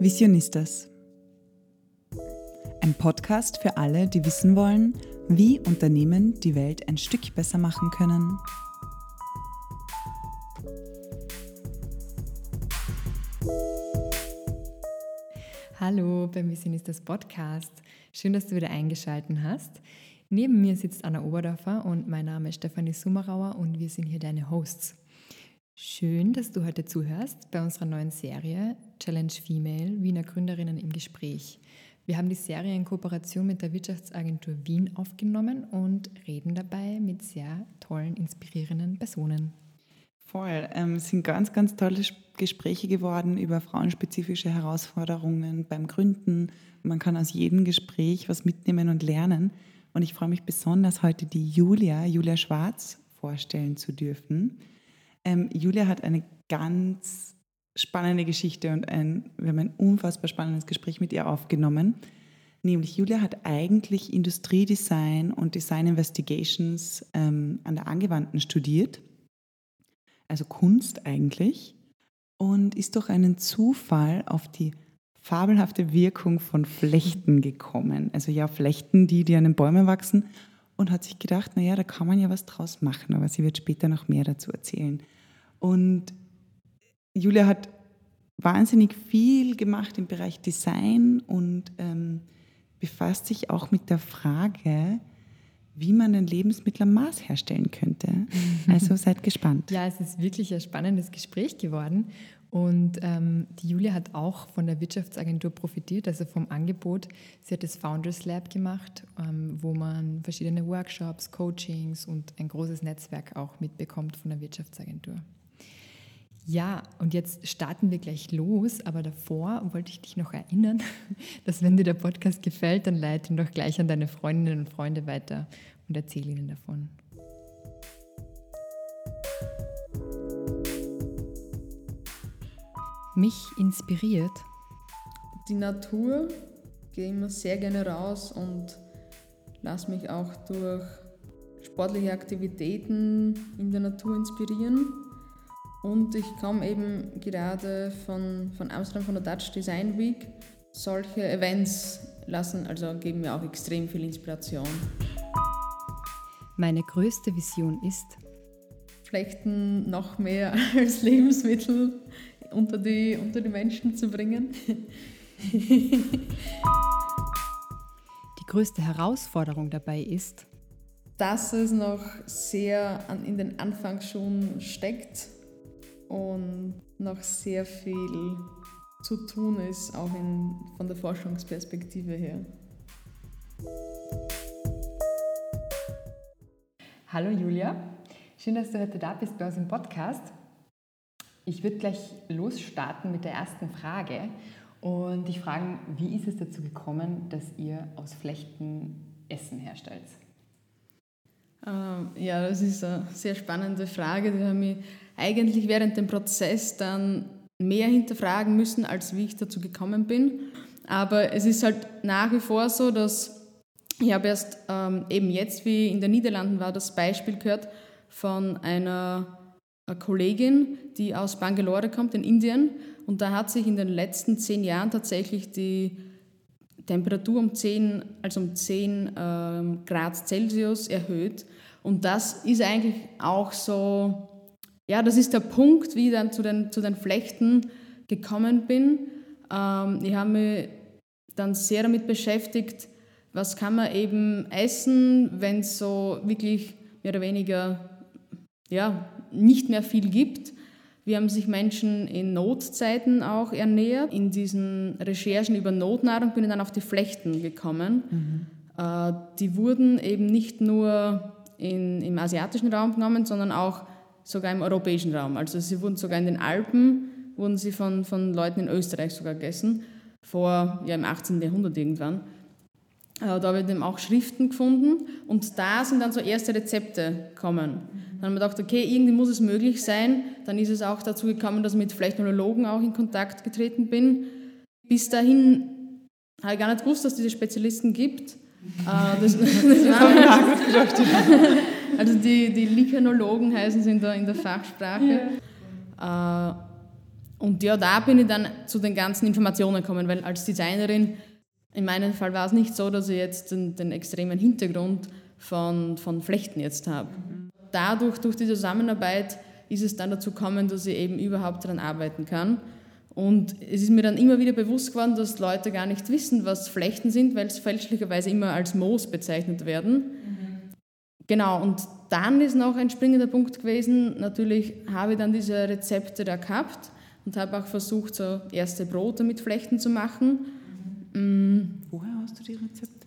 Visionistas. Ein Podcast für alle, die wissen wollen, wie Unternehmen die Welt ein Stück besser machen können. Hallo beim Visionistas Podcast. Schön, dass du wieder eingeschaltet hast. Neben mir sitzt Anna Oberdorfer und mein Name ist Stefanie Summerauer und wir sind hier deine Hosts. Schön, dass du heute zuhörst bei unserer neuen Serie Challenge Female Wiener Gründerinnen im Gespräch. Wir haben die Serie in Kooperation mit der Wirtschaftsagentur Wien aufgenommen und reden dabei mit sehr tollen, inspirierenden Personen. Voll. Ähm, es sind ganz, ganz tolle Gespräche geworden über frauenspezifische Herausforderungen beim Gründen. Man kann aus jedem Gespräch was mitnehmen und lernen. Und ich freue mich besonders, heute die Julia, Julia Schwarz, vorstellen zu dürfen. Ähm, Julia hat eine ganz spannende Geschichte und ein, wir haben ein unfassbar spannendes Gespräch mit ihr aufgenommen. Nämlich Julia hat eigentlich Industriedesign und Design Investigations ähm, an der Angewandten studiert, also Kunst eigentlich, und ist durch einen Zufall auf die fabelhafte Wirkung von Flechten gekommen. Also ja, Flechten, die, die an den Bäumen wachsen und hat sich gedacht, naja, da kann man ja was draus machen, aber sie wird später noch mehr dazu erzählen. Und Julia hat wahnsinnig viel gemacht im Bereich Design und ähm, befasst sich auch mit der Frage, wie man ein Lebensmittel am Maß herstellen könnte. Also seid gespannt. Ja, es ist wirklich ein spannendes Gespräch geworden. Und ähm, die Julia hat auch von der Wirtschaftsagentur profitiert, also vom Angebot. Sie hat das Founders Lab gemacht, ähm, wo man verschiedene Workshops, Coachings und ein großes Netzwerk auch mitbekommt von der Wirtschaftsagentur. Ja, und jetzt starten wir gleich los, aber davor wollte ich dich noch erinnern, dass wenn dir der Podcast gefällt, dann leite ihn doch gleich an deine Freundinnen und Freunde weiter und erzähle ihnen davon. Mich inspiriert. Die Natur, gehe immer sehr gerne raus und lasse mich auch durch sportliche Aktivitäten in der Natur inspirieren. Und ich komme eben gerade von, von Amsterdam, von der Dutch Design Week. Solche Events lassen, also geben mir auch extrem viel Inspiration. Meine größte Vision ist, Flechten noch mehr als Lebensmittel unter die, unter die Menschen zu bringen. die größte Herausforderung dabei ist, dass es noch sehr in den Anfangsschuhen steckt und noch sehr viel zu tun ist, auch in, von der Forschungsperspektive her. Hallo Julia, schön, dass du heute da bist bei uns im Podcast. Ich würde gleich losstarten mit der ersten Frage und dich fragen, wie ist es dazu gekommen, dass ihr aus Flechten Essen herstellt? Ähm, ja, das ist eine sehr spannende Frage. Die haben mich eigentlich während dem Prozess dann mehr hinterfragen müssen, als wie ich dazu gekommen bin. Aber es ist halt nach wie vor so, dass ich habe erst ähm, eben jetzt, wie in den Niederlanden war, das Beispiel gehört von einer, einer Kollegin, die aus Bangalore kommt, in Indien. Und da hat sich in den letzten zehn Jahren tatsächlich die Temperatur um 10, also um 10 ähm, Grad Celsius erhöht. Und das ist eigentlich auch so ja, das ist der Punkt, wie ich dann zu den, zu den Flechten gekommen bin. Ähm, ich habe mich dann sehr damit beschäftigt, was kann man eben essen, wenn es so wirklich mehr oder weniger ja, nicht mehr viel gibt. Wie haben sich Menschen in Notzeiten auch ernährt? In diesen Recherchen über Notnahrung bin ich dann auf die Flechten gekommen. Mhm. Äh, die wurden eben nicht nur in, im asiatischen Raum genommen, sondern auch sogar im europäischen Raum. Also sie wurden sogar in den Alpen, wurden sie von, von Leuten in Österreich sogar gegessen, vor, ja im 18. Jahrhundert irgendwann. Äh, da habe ich eben auch Schriften gefunden und da sind dann so erste Rezepte gekommen. Dann haben wir gedacht, okay, irgendwie muss es möglich sein. Dann ist es auch dazu gekommen, dass ich mit Flechtnologen auch in Kontakt getreten bin. Bis dahin habe ich gar nicht gewusst, dass es diese Spezialisten gibt. Äh, das, das also die, die Likanologen heißen sie in der, in der Fachsprache. Ja. Äh, Und ja, da bin ich dann zu den ganzen Informationen gekommen, weil als Designerin, in meinem Fall war es nicht so, dass ich jetzt den, den extremen Hintergrund von, von Flechten jetzt habe. Dadurch, durch die Zusammenarbeit, ist es dann dazu gekommen, dass ich eben überhaupt daran arbeiten kann. Und es ist mir dann immer wieder bewusst geworden, dass Leute gar nicht wissen, was Flechten sind, weil es fälschlicherweise immer als Moos bezeichnet werden. Genau, und dann ist noch ein springender Punkt gewesen. Natürlich habe ich dann diese Rezepte da gehabt und habe auch versucht, so erste Brote mit Flechten zu machen. Mhm. Woher hast du die Rezepte?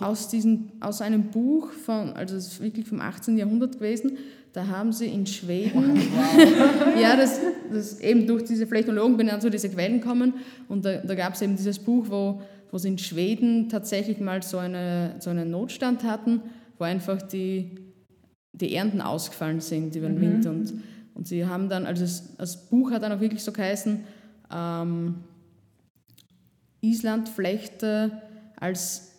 Aus, diesen, aus einem Buch, von, also es ist wirklich vom 18. Jahrhundert gewesen. Da haben sie in Schweden, wow. ja, das, das eben durch diese Flechtologen bin ich zu diese Quellen gekommen und da, da gab es eben dieses Buch, wo, wo sie in Schweden tatsächlich mal so, eine, so einen Notstand hatten, wo einfach die, die Ernten ausgefallen sind über den mhm. Winter und und sie haben dann, also das, das Buch hat dann auch wirklich so geheißen, ähm, Islandflechte als,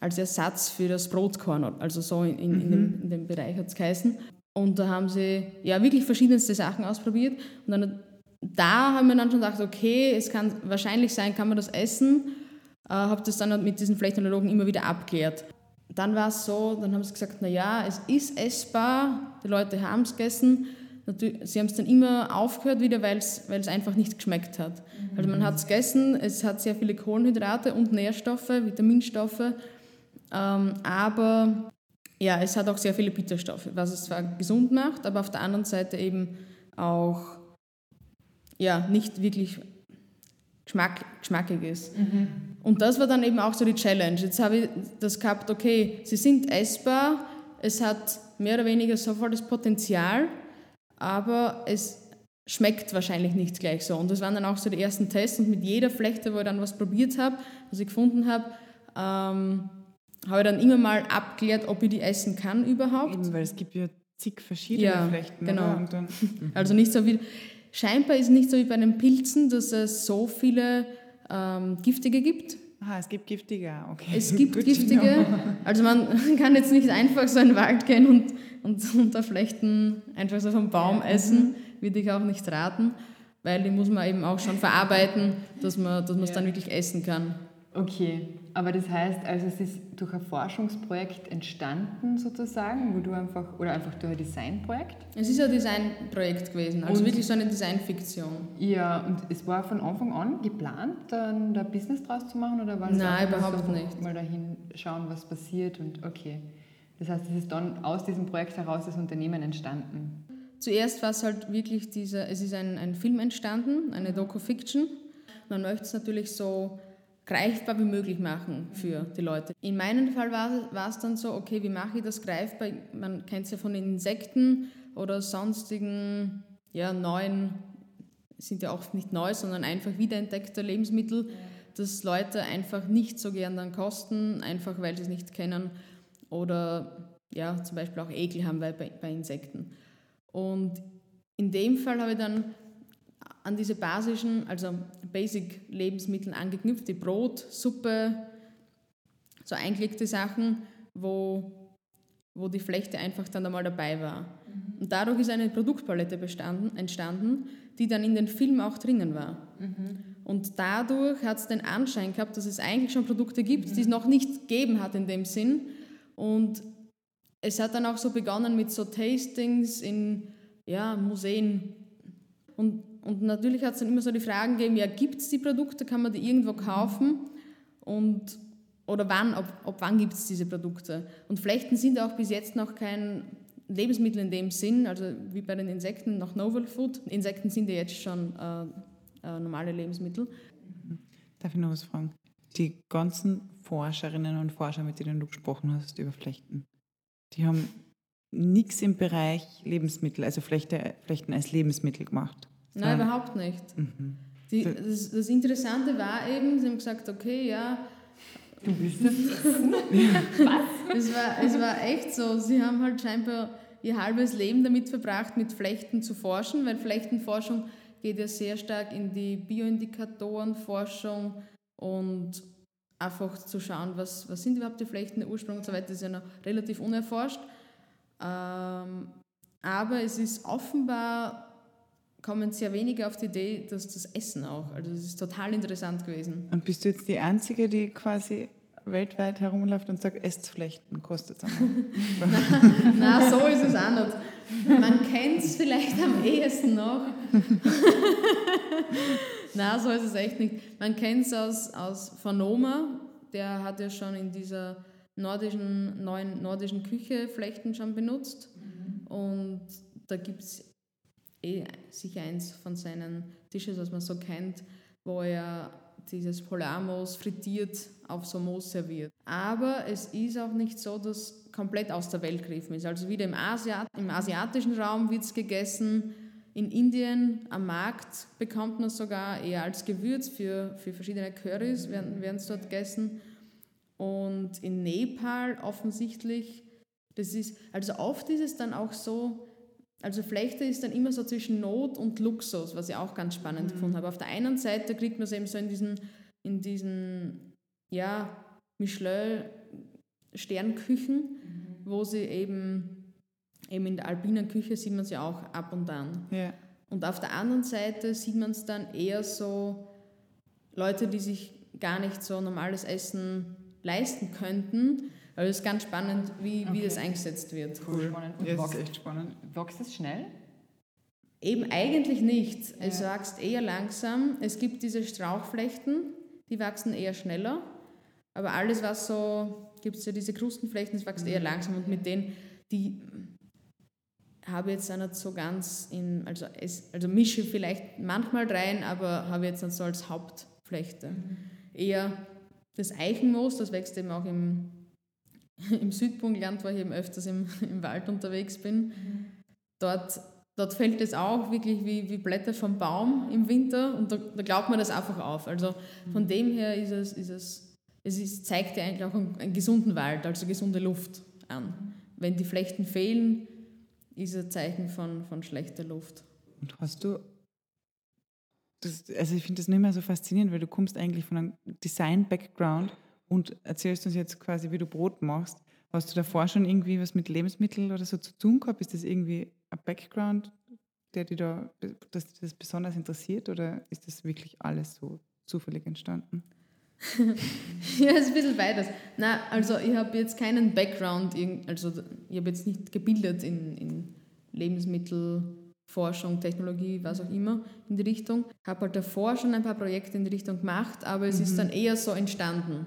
als Ersatz für das Brotkorn, also so in, in, mhm. in, dem, in dem Bereich hat es geheißen. Und da haben sie ja wirklich verschiedenste Sachen ausprobiert. Und dann, da haben wir dann schon gedacht, okay, es kann wahrscheinlich sein, kann man das essen. Äh, habe das dann mit diesen Flechtenologen immer wieder abklärt dann war es so, dann haben sie gesagt, naja, es ist essbar, die Leute haben es gegessen. Sie haben es dann immer aufgehört wieder, weil es einfach nicht geschmeckt hat. Mhm. Also man hat es gegessen, es hat sehr viele Kohlenhydrate und Nährstoffe, Vitaminstoffe, ähm, aber ja, es hat auch sehr viele Bitterstoffe, was es zwar gesund macht, aber auf der anderen Seite eben auch ja, nicht wirklich geschmack, geschmackig ist. Mhm. Und das war dann eben auch so die Challenge. Jetzt habe ich das gehabt, okay, sie sind essbar, es hat mehr oder weniger sofort das Potenzial, aber es schmeckt wahrscheinlich nicht gleich so. Und das waren dann auch so die ersten Tests und mit jeder Flechte, wo ich dann was probiert habe, was ich gefunden habe, ähm, habe ich dann immer mal abgeklärt, ob ich die essen kann überhaupt. Eben, weil es gibt ja zig verschiedene ja, Flechten. Genau. also nicht so wie, scheinbar ist es nicht so wie bei den Pilzen, dass es so viele ähm, giftige gibt. Aha, es gibt giftige, okay. Es gibt giftige. Also man kann jetzt nicht einfach so in den Wald gehen und, und unter Flechten einfach so vom Baum essen, würde ich auch nicht raten, weil die muss man eben auch schon verarbeiten, dass man dass es ja. dann wirklich essen kann. Okay, aber das heißt, also es ist durch ein Forschungsprojekt entstanden sozusagen, wo du einfach, oder einfach durch ein Designprojekt? Es ist ein Designprojekt gewesen, also und, wirklich so eine Designfiktion. Ja, und es war von Anfang an geplant, dann da Business draus zu machen oder war Nein, überhaupt so, nicht. Mal dahin schauen, was passiert und okay. Das heißt, es ist dann aus diesem Projekt heraus das Unternehmen entstanden. Zuerst war es halt wirklich diese, es ist ein, ein Film entstanden, eine Doku-Fiction. Man möchte es natürlich so greifbar wie möglich machen für die Leute. In meinem Fall war, es dann so, okay, wie mache ich das greifbar? Man kennt es ja von Insekten oder sonstigen ja, neuen, sind ja auch nicht neu, sondern einfach wiederentdeckte Lebensmittel, ja. dass Leute einfach nicht so gern dann kosten, einfach weil sie es nicht kennen oder ja, zum Beispiel auch Ekel haben bei, bei Insekten. Und in dem Fall habe ich dann an diese basischen, also Basic-Lebensmittel angeknüpft, die Brot, Suppe, so eingelegte Sachen, wo, wo die Flechte einfach dann einmal dabei war. Mhm. Und dadurch ist eine Produktpalette bestanden, entstanden, die dann in den Film auch drinnen war. Mhm. Und dadurch hat es den Anschein gehabt, dass es eigentlich schon Produkte gibt, mhm. die es noch nicht gegeben hat in dem Sinn. Und es hat dann auch so begonnen mit so Tastings in ja, Museen. Und und natürlich hat es dann immer so die Fragen gegeben, ja, gibt es die Produkte, kann man die irgendwo kaufen? Und, oder wann, ob, ob wann gibt es diese Produkte? Und Flechten sind auch bis jetzt noch kein Lebensmittel in dem Sinn, also wie bei den Insekten noch Novel Food. Insekten sind ja jetzt schon äh, äh, normale Lebensmittel. Darf ich noch was fragen? Die ganzen Forscherinnen und Forscher, mit denen du gesprochen hast über Flechten, die haben nichts im Bereich Lebensmittel, also Flechte, Flechten als Lebensmittel gemacht. Nein, ja. überhaupt nicht. Mhm. Die, das, das, Interessante war eben, sie haben gesagt, okay, ja. Du bist es. Was? Es war, es war echt so. Sie haben halt scheinbar ihr halbes Leben damit verbracht, mit Flechten zu forschen, weil Flechtenforschung geht ja sehr stark in die Bioindikatorenforschung und einfach zu schauen, was, was sind überhaupt die Flechten, der Ursprung und so weiter, ist ja noch relativ unerforscht. Ähm, aber es ist offenbar kommen sehr wenige auf die Idee, dass das Essen auch. Also das ist total interessant gewesen. Und bist du jetzt die Einzige, die quasi weltweit herumläuft und sagt, esst Flechten, kostet es. Nein, so ist es auch nicht. Man kennt es vielleicht am ehesten noch. Nein, so ist es echt nicht. Man kennt es aus, aus Phanoma, der hat ja schon in dieser nordischen, neuen nordischen Küche Flechten schon benutzt. Mhm. Und da gibt es eh sicher eins von seinen Dishes, was man so kennt, wo er dieses Polarmoos frittiert auf so Moos serviert. Aber es ist auch nicht so, dass komplett aus der Welt gegriffen ist. Also wieder im, Asiat im asiatischen Raum wird es gegessen. In Indien am Markt bekommt man es sogar eher als Gewürz für, für verschiedene Currys, werden es dort gegessen. Und in Nepal offensichtlich, das ist, also oft ist es dann auch so, also Flechte ist dann immer so zwischen Not und Luxus, was ich auch ganz spannend mhm. gefunden habe. Auf der einen Seite kriegt man es eben so in diesen, in diesen ja, Michelin-Sternküchen, mhm. wo sie eben, eben in der alpinen Küche sieht man sie auch ab und an. Ja. Und auf der anderen Seite sieht man es dann eher so Leute, die sich gar nicht so normales Essen leisten könnten, also es ist ganz spannend, wie, okay. wie das eingesetzt wird. Cool. Spannend. Und ja, wächst, ist echt spannend. Wächst es schnell? Eben eigentlich nicht. Ja. Es wächst eher langsam. Es gibt diese Strauchflechten, die wachsen eher schneller. Aber alles, was so, gibt es ja diese Krustenflechten, das wächst mhm. eher langsam. Und mit denen, die habe ich jetzt auch nicht so ganz in, also, es, also mische vielleicht manchmal rein, aber habe jetzt nicht so als Hauptflechte. Mhm. Eher das Eichenmoos, das wächst eben auch im im Südpunktland, wo ich eben öfters im, im Wald unterwegs bin, mhm. dort, dort fällt es auch wirklich wie, wie Blätter vom Baum im Winter und da, da glaubt man das einfach auf. Also von mhm. dem her ist es, ist es, es ist, zeigt ja eigentlich auch einen, einen gesunden Wald, also gesunde Luft an. Wenn die Flechten fehlen, ist es ein Zeichen von, von schlechter Luft. Und hast du das, also ich finde das nicht mehr so faszinierend, weil du kommst eigentlich von einem Design-Background und erzählst uns jetzt quasi, wie du Brot machst. Hast du davor schon irgendwie was mit Lebensmitteln oder so zu tun gehabt? Ist das irgendwie ein Background, der dich da, dass dich das besonders interessiert oder ist das wirklich alles so zufällig entstanden? ja, es ist ein bisschen beides. Na, also ich habe jetzt keinen Background, also ich habe jetzt nicht gebildet in, in Lebensmittelforschung, Technologie, was auch immer in die Richtung. Habe halt davor schon ein paar Projekte in die Richtung gemacht, aber es mhm. ist dann eher so entstanden.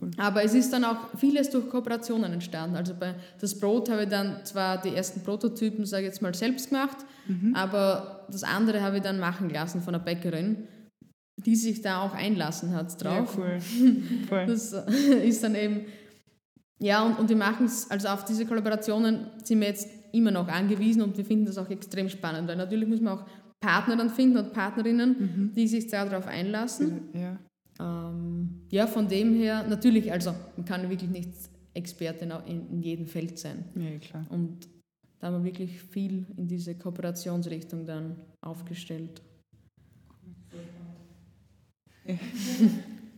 Cool. Aber es ist dann auch vieles durch Kooperationen entstanden. Also bei das Brot habe ich dann zwar die ersten Prototypen, sage ich jetzt mal, selbst gemacht, mhm. aber das andere habe ich dann machen lassen von einer Bäckerin, die sich da auch einlassen hat drauf. Ja, cool. cool. Das ist dann eben, ja, und, und wir machen es, also auf diese Kollaborationen sind wir jetzt immer noch angewiesen und wir finden das auch extrem spannend, weil natürlich muss man auch Partner dann finden und Partnerinnen, mhm. die sich darauf einlassen. Ja. Ähm, ja, von dem her, natürlich, also man kann wirklich nicht Expertin in, in jedem Feld sein. Ja, klar. Und da haben wir wirklich viel in diese Kooperationsrichtung dann aufgestellt.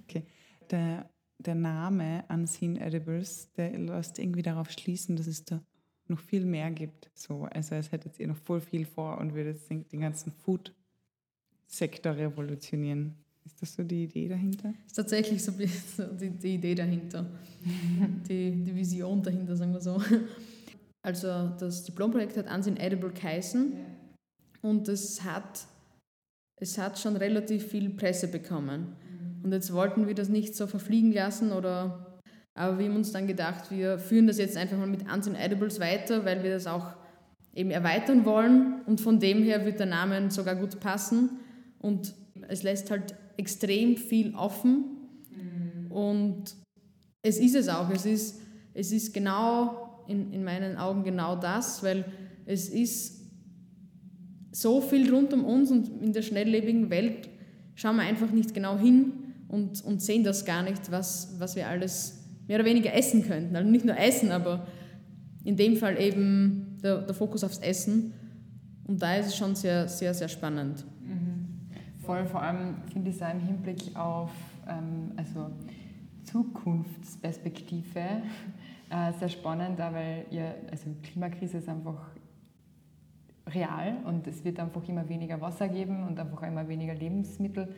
okay. Der, der Name Unseen Edibles, der lässt irgendwie darauf schließen, dass es da noch viel mehr gibt. So, also es hättet ihr noch voll viel vor und würdet den ganzen Food-Sektor revolutionieren. Ist das so die Idee dahinter? Das ist tatsächlich so die, die Idee dahinter. die, die Vision dahinter, sagen wir so. Also das Diplomprojekt hat Ansehen Edible geheißen und es hat, es hat schon relativ viel Presse bekommen. Mhm. Und jetzt wollten wir das nicht so verfliegen lassen oder aber wir haben uns dann gedacht, wir führen das jetzt einfach mal mit Ansehen Edibles weiter, weil wir das auch eben erweitern wollen und von dem her wird der Name sogar gut passen und es lässt halt extrem viel offen mhm. und es ist es auch. Es ist, es ist genau in, in meinen Augen genau das, weil es ist so viel rund um uns und in der schnelllebigen Welt schauen wir einfach nicht genau hin und, und sehen das gar nicht, was, was wir alles mehr oder weniger essen könnten. Also nicht nur essen, aber in dem Fall eben der, der Fokus aufs Essen. Und da ist es schon sehr, sehr, sehr spannend. Voll, vor allem finde ich es auch im Hinblick auf ähm, also Zukunftsperspektive äh, sehr spannend, weil ja, also Klimakrise ist einfach real und es wird einfach immer weniger Wasser geben und einfach immer weniger Lebensmittel.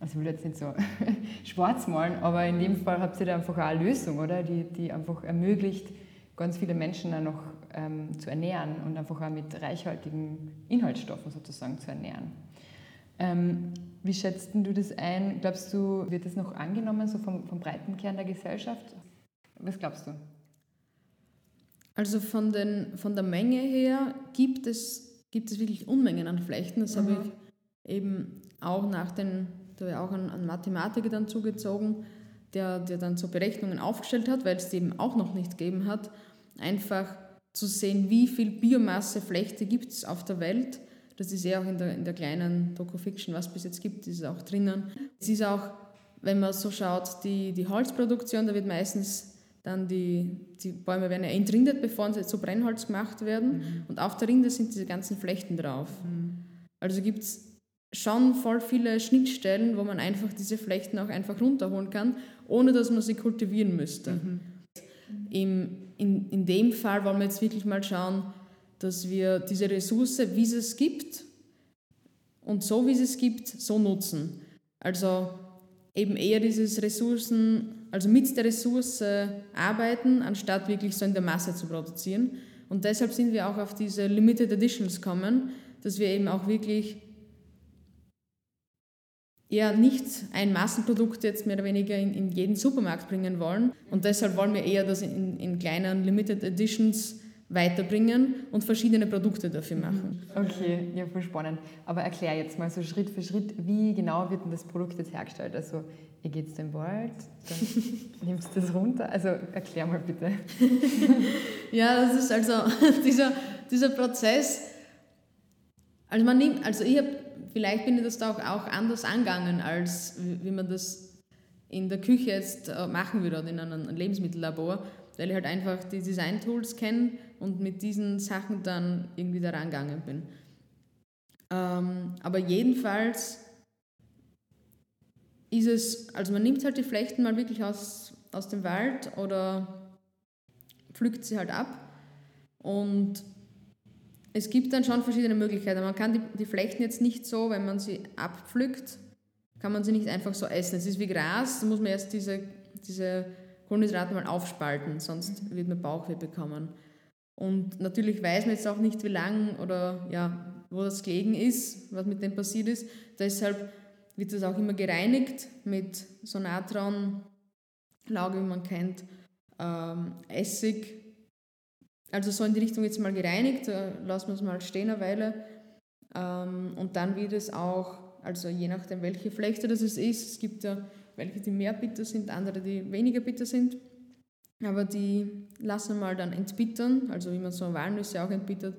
Also ich will jetzt nicht so schwarz malen, aber in dem Fall habt ihr da einfach auch eine Lösung, oder? Die, die einfach ermöglicht, ganz viele Menschen auch noch ähm, zu ernähren und einfach auch mit reichhaltigen Inhaltsstoffen sozusagen zu ernähren. Ähm, wie schätzt du das ein? Glaubst du, wird das noch angenommen, so vom, vom breiten Kern der Gesellschaft? Was glaubst du? Also von, den, von der Menge her gibt es, gibt es wirklich Unmengen an Flechten. Das mhm. habe ich eben auch nach den, da habe ich auch einen, einen Mathematiker dann zugezogen, der, der dann so Berechnungen aufgestellt hat, weil es die eben auch noch nicht gegeben hat, einfach zu sehen, wie viel Biomasse Flechte gibt es auf der Welt. Das ist ja auch in der, in der kleinen Doku-Fiction, was es bis jetzt gibt, ist auch drinnen. Es ist auch, wenn man so schaut, die, die Holzproduktion, da wird meistens dann die, die Bäume werden ja entrindet, bevor sie zu Brennholz gemacht werden. Mhm. Und auf der Rinde sind diese ganzen Flechten drauf. Mhm. Also gibt es schon voll viele Schnittstellen, wo man einfach diese Flechten auch einfach runterholen kann, ohne dass man sie kultivieren müsste. Mhm. Im, in, in dem Fall wollen wir jetzt wirklich mal schauen, dass wir diese Ressource, wie es es gibt, und so wie es es gibt, so nutzen. Also eben eher dieses Ressourcen also mit der Ressource arbeiten, anstatt wirklich so in der Masse zu produzieren. Und deshalb sind wir auch auf diese Limited Editions kommen, dass wir eben auch wirklich ja nicht ein Massenprodukt jetzt mehr oder weniger in, in jeden Supermarkt bringen wollen. Und deshalb wollen wir eher das in, in kleinen Limited Editions weiterbringen und verschiedene Produkte dafür machen. Okay, ja, voll spannend. Aber erklär jetzt mal so Schritt für Schritt, wie genau wird denn das Produkt jetzt hergestellt? Also ihr geht den Wald, dann nimmst du das runter. Also erklär mal bitte. ja, das ist also dieser, dieser Prozess. Also man nimmt, also ich habe, vielleicht bin ich das da auch, auch anders angegangen, als wie man das in der Küche jetzt äh, machen würde oder in einem Lebensmittellabor, weil ich halt einfach die Design-Tools kenne und mit diesen Sachen dann irgendwie da rangegangen bin. Ähm, aber jedenfalls ist es, also man nimmt halt die Flechten mal wirklich aus, aus dem Wald oder pflückt sie halt ab und es gibt dann schon verschiedene Möglichkeiten. Man kann die, die Flechten jetzt nicht so, wenn man sie abpflückt, kann man sie nicht einfach so essen. Es ist wie Gras, da muss man erst diese, diese Kohlenhydrate mal aufspalten, sonst wird man Bauchweh bekommen. Und natürlich weiß man jetzt auch nicht, wie lang oder ja, wo das gelegen ist, was mit dem passiert ist. Deshalb wird das auch immer gereinigt mit so Natronlauge, wie man kennt, ähm, Essig. Also so in die Richtung jetzt mal gereinigt, da lassen wir es mal stehen eine Weile. Ähm, und dann wird es auch, also je nachdem, welche Flechte das ist, es gibt ja welche, die mehr bitter sind, andere, die weniger bitter sind. Aber die lassen mal dann entbittern, also wie man so Walnüsse auch entbittert,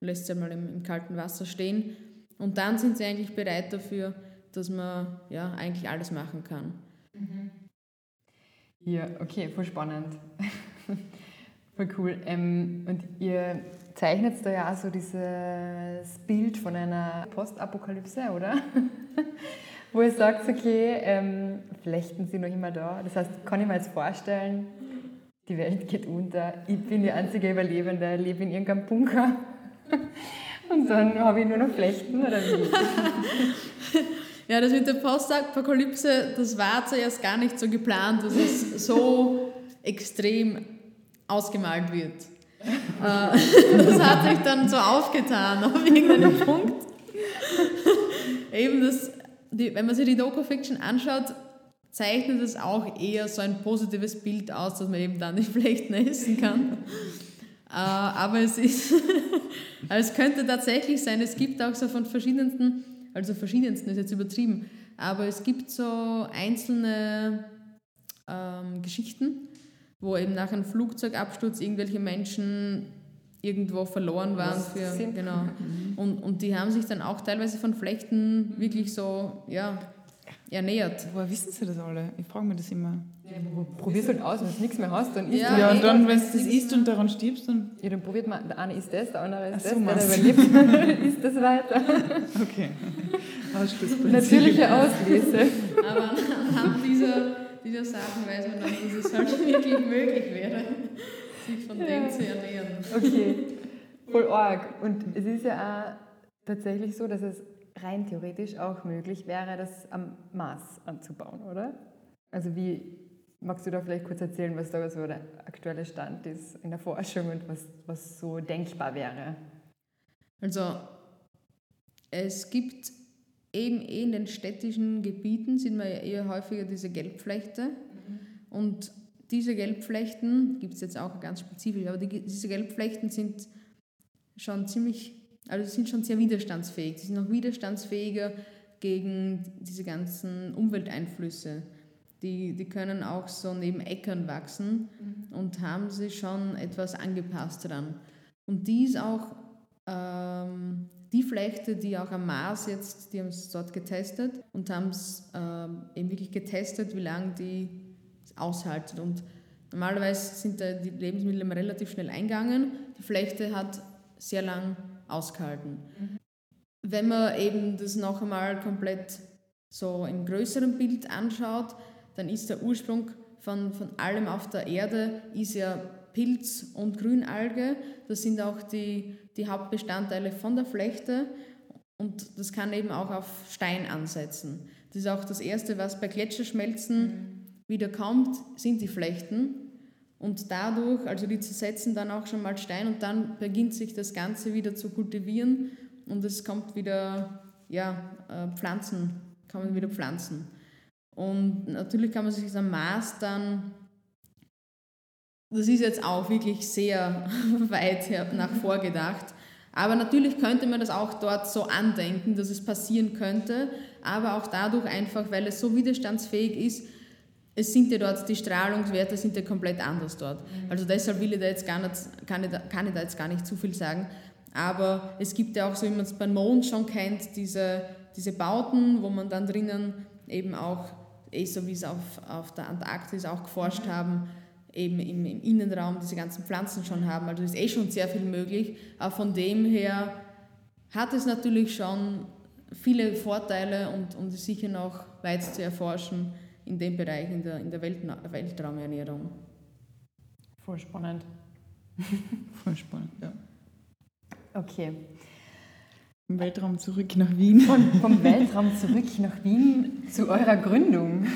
lässt sie mal im, im kalten Wasser stehen. Und dann sind sie eigentlich bereit dafür, dass man ja eigentlich alles machen kann. Mhm. Ja, okay, voll spannend. voll cool. Ähm, und ihr zeichnet da ja auch so dieses Bild von einer Postapokalypse, oder? Wo ihr sagt, okay, ähm, Flechten sind noch immer da. Das heißt, kann ich mir jetzt vorstellen, die Welt geht unter, ich bin die einzige Überlebende, lebe in irgendeinem Bunker. Und dann habe ich nur noch Flechten, oder wie? Ja, das mit der Postapokalypse, das war zuerst gar nicht so geplant, dass es so extrem ausgemalt wird. Äh, das hat sich dann so aufgetan auf irgendeinem Punkt. Eben das, die, wenn man sich die Doku-Fiction anschaut, zeichnet es auch eher so ein positives Bild aus, dass man eben dann die Flechten essen kann. Äh, aber es ist, es könnte tatsächlich sein, es gibt auch so von verschiedensten also verschiedensten ist jetzt übertrieben, aber es gibt so einzelne ähm, Geschichten, wo eben nach einem Flugzeugabsturz irgendwelche Menschen irgendwo verloren waren. Für, genau. Mhm. Und, und die haben sich dann auch teilweise von Flechten wirklich so ja, ernährt. Woher wissen sie das alle? Ich frage mich das immer. Ja, probier's halt aus, wenn du nichts mehr hast, dann isst ja, du. Ja, und dann, wenn du das isst und daran stirbst, dann... Ja, dann probiert man, der eine isst das, der andere isst so, das, der überlebt, isst das weiter. Okay. Natürliche Auslese. Aber anhand dieser, dieser Sachen weiß man dann, dass es halt wirklich möglich wäre, sich von ja. dem zu ernähren. Okay. Voll arg. Und es ist ja auch tatsächlich so, dass es rein theoretisch auch möglich wäre, das am Mars anzubauen, oder? Also wie magst du da vielleicht kurz erzählen, was da so der aktuelle Stand ist in der Forschung und was, was so denkbar wäre? Also es gibt eben eh in den städtischen Gebieten sind wir ja eher häufiger diese Gelbflechte mhm. und diese Gelbflechten gibt es jetzt auch ganz spezifisch, aber die, diese Gelbflechten sind schon ziemlich, also sind schon sehr widerstandsfähig. Sie sind noch widerstandsfähiger gegen diese ganzen Umwelteinflüsse. Die, die können auch so neben Äckern wachsen mhm. und haben sich schon etwas angepasst dran. Und die ist auch ähm, die Flechte, die auch am Mars jetzt, die haben es dort getestet und haben es ähm, eben wirklich getestet, wie lange die aushalten. Und normalerweise sind da die Lebensmittel relativ schnell eingegangen. Die Flechte hat sehr lang ausgehalten. Mhm. Wenn man eben das noch einmal komplett so im größeren Bild anschaut, dann ist der Ursprung von, von allem auf der Erde ist ja Pilz und Grünalge. Das sind auch die, die Hauptbestandteile von der Flechte und das kann eben auch auf Stein ansetzen. Das ist auch das Erste, was bei Gletscherschmelzen mhm. wieder kommt, sind die Flechten. Und dadurch, also die zersetzen dann auch schon mal Stein und dann beginnt sich das Ganze wieder zu kultivieren und es kommt wieder, ja, äh, Pflanzen, kommen wieder Pflanzen. Und natürlich kann man sich am Mars dann, das ist jetzt auch wirklich sehr weit nach vorgedacht, aber natürlich könnte man das auch dort so andenken, dass es passieren könnte, aber auch dadurch einfach, weil es so widerstandsfähig ist, es sind ja dort, die Strahlungswerte sind ja komplett anders dort. Mhm. Also deshalb will ich da jetzt gar nicht, kann, ich da, kann ich da jetzt gar nicht zu viel sagen. Aber es gibt ja auch so, wie man es beim Mond schon kennt, diese, diese Bauten, wo man dann drinnen eben auch eh so wie es auf, auf der Antarktis auch geforscht haben, eben im, im Innenraum diese ganzen Pflanzen schon haben. Also ist eh schon sehr viel möglich. Aber von dem her hat es natürlich schon viele Vorteile und, und ist sicher noch weit zu erforschen in dem Bereich, in der, in der Welt, Weltraumernährung. Voll spannend. Voll spannend, ja. Okay. Vom Weltraum zurück nach Wien. Von, vom Weltraum zurück nach Wien zu eurer Gründung.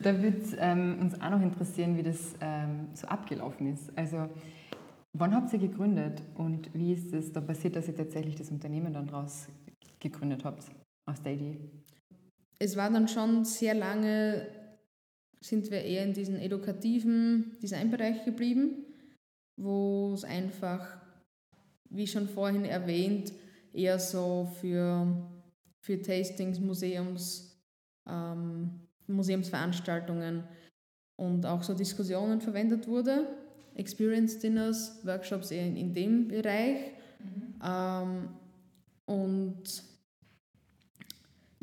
Da wird ähm, uns auch noch interessieren, wie das ähm, so abgelaufen ist. Also, wann habt ihr gegründet und wie ist es da passiert, dass ihr tatsächlich das Unternehmen dann daraus gegründet habt, aus der Idee? Es war dann schon sehr lange, sind wir eher in diesem edukativen Designbereich geblieben, wo es einfach, wie schon vorhin erwähnt, eher so für, für Tastings, Museums, ähm, Museumsveranstaltungen und auch so Diskussionen verwendet wurde. Experience Dinners, Workshops eher in, in dem Bereich. Mhm. Ähm, und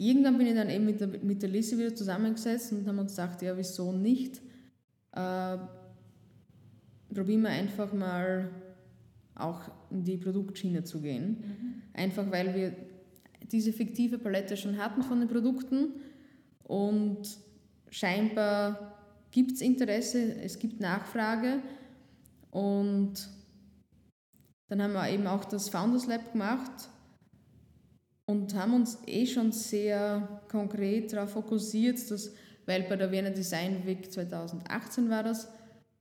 irgendwann bin ich dann eben mit der, mit der Lise wieder zusammengesetzt und haben uns gedacht, ja, wieso nicht? Äh, probieren wir einfach mal auch in die Produktschiene zu gehen. Mhm. Einfach weil wir diese fiktive Palette schon hatten von den Produkten und scheinbar gibt es Interesse, es gibt Nachfrage und dann haben wir eben auch das Founders Lab gemacht und haben uns eh schon sehr konkret darauf fokussiert, dass, weil bei der Wiener Design Week 2018 war das,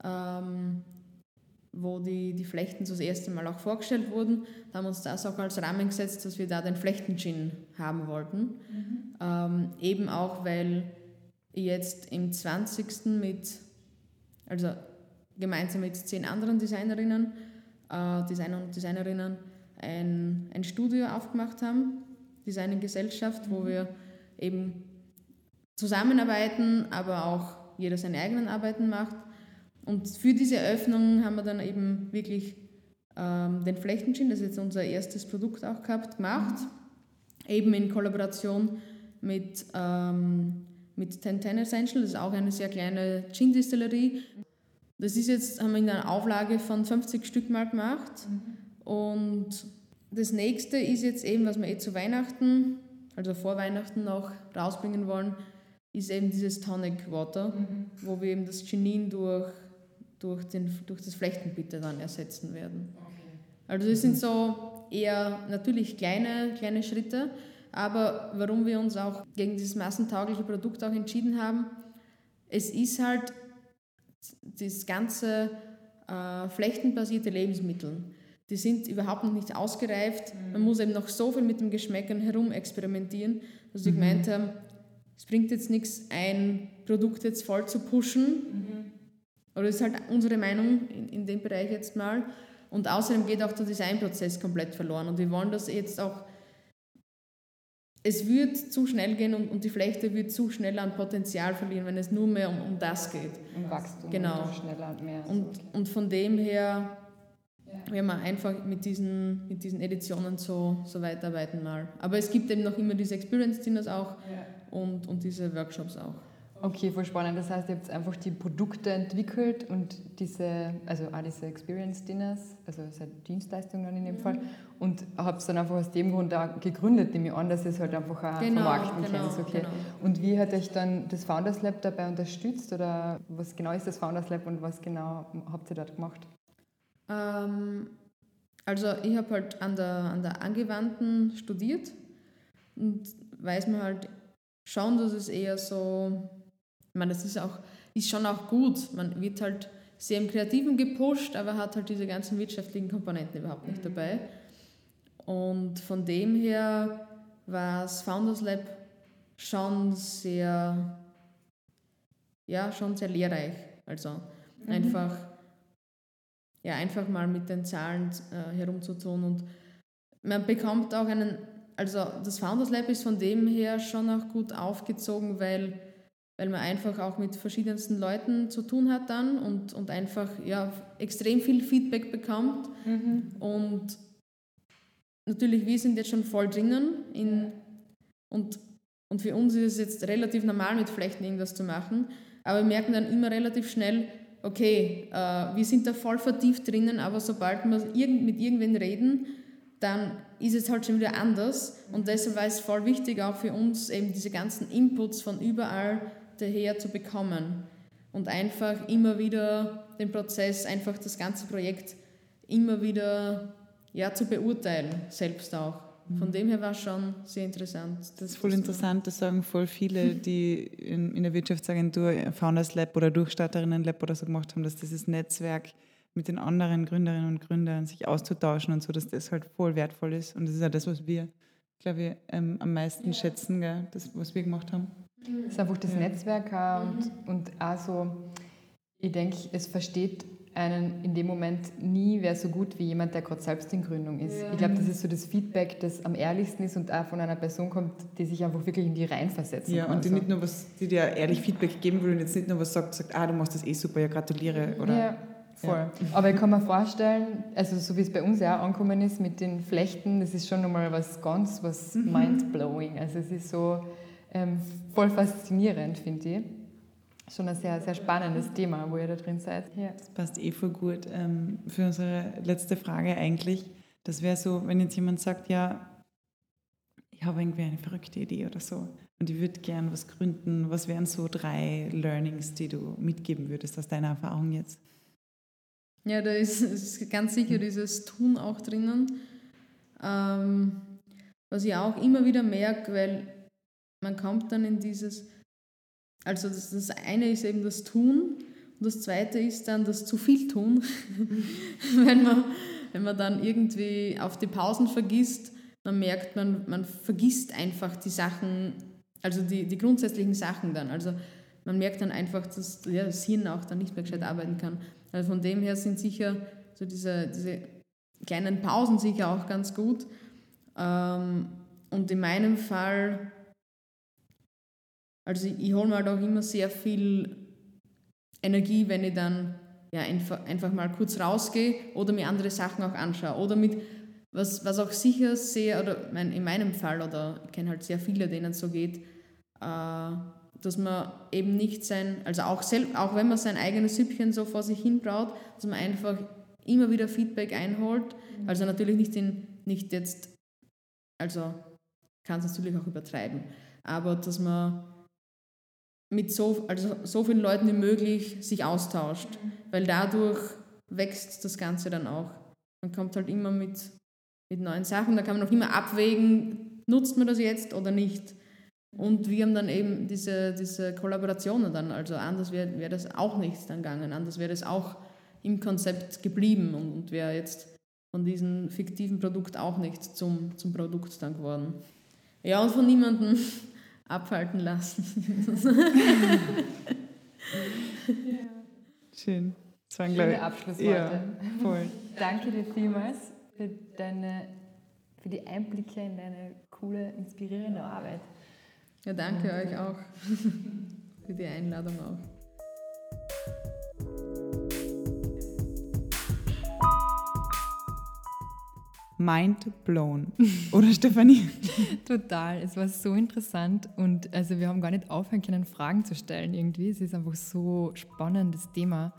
ähm, wo die, die Flechten das erste Mal auch vorgestellt wurden, da haben uns das auch als Rahmen gesetzt, dass wir da den Flechten-Gin haben wollten. Mhm. Ähm, eben auch, weil jetzt im 20. mit, also gemeinsam mit zehn anderen Designerinnen, äh, Designer und Designerinnen ein, ein Studio aufgemacht haben, Design-Gesellschaft, mhm. wo wir eben zusammenarbeiten, aber auch jeder seine eigenen Arbeiten macht und für diese Eröffnung haben wir dann eben wirklich ähm, den Flechtengin, das ist jetzt unser erstes Produkt auch gehabt, gemacht. Eben in Kollaboration mit, ähm, mit Ten Ten Essential, das ist auch eine sehr kleine Gin-Distillerie. Das ist jetzt, haben wir in einer Auflage von 50 Stück mal gemacht. Mhm. Und das nächste ist jetzt eben, was wir eh zu Weihnachten, also vor Weihnachten noch rausbringen wollen, ist eben dieses Tonic Water, mhm. wo wir eben das Ginin durch durch, den, durch das Flechtenbitter dann ersetzen werden. Okay. Also es sind so eher natürlich kleine, kleine Schritte, aber warum wir uns auch gegen dieses massentaugliche Produkt auch entschieden haben, es ist halt das ganze äh, flechtenbasierte Lebensmittel. Die sind überhaupt noch nicht ausgereift. Mhm. Man muss eben noch so viel mit dem Geschmäckern herum experimentieren, dass ich mhm. gemeint habe, es bringt jetzt nichts, ein Produkt jetzt voll zu pushen. Mhm. Oder ist halt unsere Meinung in, in dem Bereich jetzt mal. Und außerdem geht auch der Designprozess komplett verloren. Und wir wollen das jetzt auch es wird zu schnell gehen und, und die Flechte wird zu schnell an Potenzial verlieren, wenn es nur mehr um, um das geht. Um Wachstum. Genau. Und schneller und mehr. Und, und von dem her wir einfach mit diesen, mit diesen Editionen so, so weiterarbeiten mal. Aber es gibt eben noch immer diese Experience Dinners auch und, und diese Workshops auch. Okay, voll spannend. Das heißt, ihr habt einfach die Produkte entwickelt und diese, also auch diese Experience Dinners, also Dienstleistungen dann in dem mhm. Fall, und habt es dann einfach aus dem Grund auch gegründet, nehme ich an, dass ihr es halt einfach auch genau, vermarkten genau, könnt. Okay. Genau. Und wie hat euch dann das Founders Lab dabei unterstützt oder was genau ist das Founders Lab und was genau habt ihr dort gemacht? Ähm, also ich habe halt an der, an der Angewandten studiert und weiß man halt schon, dass es eher so ich meine, das ist, auch, ist schon auch gut. Man wird halt sehr im Kreativen gepusht, aber hat halt diese ganzen wirtschaftlichen Komponenten überhaupt nicht dabei. Und von dem her war das Founders Lab schon sehr, ja, schon sehr lehrreich. Also mhm. einfach, ja, einfach mal mit den Zahlen äh, herumzutun und man bekommt auch einen, also das Founders Lab ist von dem her schon auch gut aufgezogen, weil weil man einfach auch mit verschiedensten Leuten zu tun hat dann und, und einfach ja, extrem viel Feedback bekommt. Mhm. Und natürlich, wir sind jetzt schon voll drinnen in, und, und für uns ist es jetzt relativ normal, mit Flechten irgendwas zu machen, aber wir merken dann immer relativ schnell, okay, äh, wir sind da voll vertieft drinnen, aber sobald wir irgend, mit irgendwen reden, dann ist es halt schon wieder anders. Und deshalb war es voll wichtig, auch für uns eben diese ganzen Inputs von überall daher zu bekommen und einfach immer wieder den Prozess, einfach das ganze Projekt immer wieder ja, zu beurteilen, selbst auch. Von mhm. dem her war es schon sehr interessant. Das ist voll interessant, das sagen voll viele, die in, in der Wirtschaftsagentur Founders Lab oder Durchstarterinnen Lab oder so gemacht haben, dass dieses Netzwerk mit den anderen Gründerinnen und Gründern sich auszutauschen und so, dass das halt voll wertvoll ist. Und das ist ja das, was wir, glaube ich, ähm, am meisten ja. schätzen, gell? das, was wir gemacht haben. Es ist einfach das ja. Netzwerk und, und auch so, ich denke, es versteht einen in dem Moment nie wer so gut wie jemand, der gerade selbst in Gründung ist. Ja. Ich glaube, das ist so das Feedback, das am ehrlichsten ist und auch von einer Person kommt, die sich einfach wirklich in die reinversetzen ja, kann. und die nicht nur was, die dir ehrlich Feedback geben will und jetzt nicht nur was sagt, sagt, ah, du machst das eh super, ja, gratuliere. Oder, ja, voll. Ja. Aber ich kann mir vorstellen, also so wie es bei uns ja auch angekommen ist mit den Flechten, das ist schon nochmal was ganz, was mhm. mind-blowing. Also es ist so ähm, voll faszinierend, finde ich. Schon ein sehr, sehr spannendes Thema, wo ihr da drin seid. Ja. Das passt eh voll gut ähm, für unsere letzte Frage eigentlich. Das wäre so, wenn jetzt jemand sagt, ja, ich habe irgendwie eine verrückte Idee oder so und ich würde gern was gründen. Was wären so drei Learnings, die du mitgeben würdest aus deiner Erfahrung jetzt? Ja, da ist, ist ganz sicher dieses Tun auch drinnen. Ähm, was ich auch immer wieder merke, weil man kommt dann in dieses, also das, das eine ist eben das Tun und das zweite ist dann das zu viel tun, wenn, man, wenn man dann irgendwie auf die Pausen vergisst, dann merkt man, man vergisst einfach die Sachen, also die, die grundsätzlichen Sachen dann. Also man merkt dann einfach, dass ja, das Hirn auch dann nicht mehr gescheit arbeiten kann. Also von dem her sind sicher so diese, diese kleinen Pausen sicher auch ganz gut. Ähm, und in meinem Fall also ich, ich hole mir halt auch immer sehr viel Energie, wenn ich dann ja, einfach, einfach mal kurz rausgehe oder mir andere Sachen auch anschaue. Oder mit, was, was auch sicher sehr, oder mein, in meinem Fall, oder ich kenne halt sehr viele, denen es so geht, äh, dass man eben nicht sein, also auch, selbst, auch wenn man sein eigenes Süppchen so vor sich hin braut, dass man einfach immer wieder Feedback einholt. Mhm. Also natürlich nicht, in, nicht jetzt, also kann es natürlich auch übertreiben, aber dass man mit so, also so vielen Leuten wie möglich sich austauscht, weil dadurch wächst das Ganze dann auch. Man kommt halt immer mit, mit neuen Sachen, da kann man auch immer abwägen, nutzt man das jetzt oder nicht. Und wir haben dann eben diese, diese Kollaborationen dann, also anders wäre wär das auch nicht dann gegangen, anders wäre das auch im Konzept geblieben und, und wäre jetzt von diesem fiktiven Produkt auch nicht zum, zum Produkt dann geworden. Ja, und von niemandem abhalten lassen. Schön. Das waren, Schöne Abschlussworte. Ja, voll. Danke dir vielmals für, deine, für die Einblicke in deine coole, inspirierende Arbeit. Ja, danke Und, euch auch für die Einladung auch. Mind blown. Oder Stefanie? Total. Es war so interessant und also wir haben gar nicht aufhören können, Fragen zu stellen irgendwie. Es ist einfach so spannendes Thema.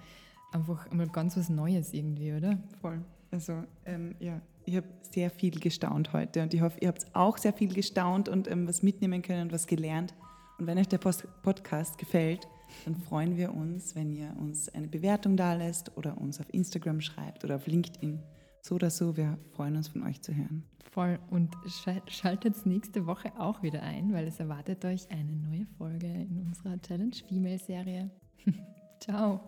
Einfach einmal ganz was Neues irgendwie, oder? Voll. Also ähm, ja, ich habe sehr viel gestaunt heute und ich hoffe, ihr habt auch sehr viel gestaunt und ähm, was mitnehmen können und was gelernt. Und wenn euch der Post Podcast gefällt, dann freuen wir uns, wenn ihr uns eine Bewertung da lässt oder uns auf Instagram schreibt oder auf LinkedIn. So oder so, wir freuen uns von euch zu hören. Voll. Und schaltet nächste Woche auch wieder ein, weil es erwartet euch eine neue Folge in unserer Challenge Female Serie. Ciao.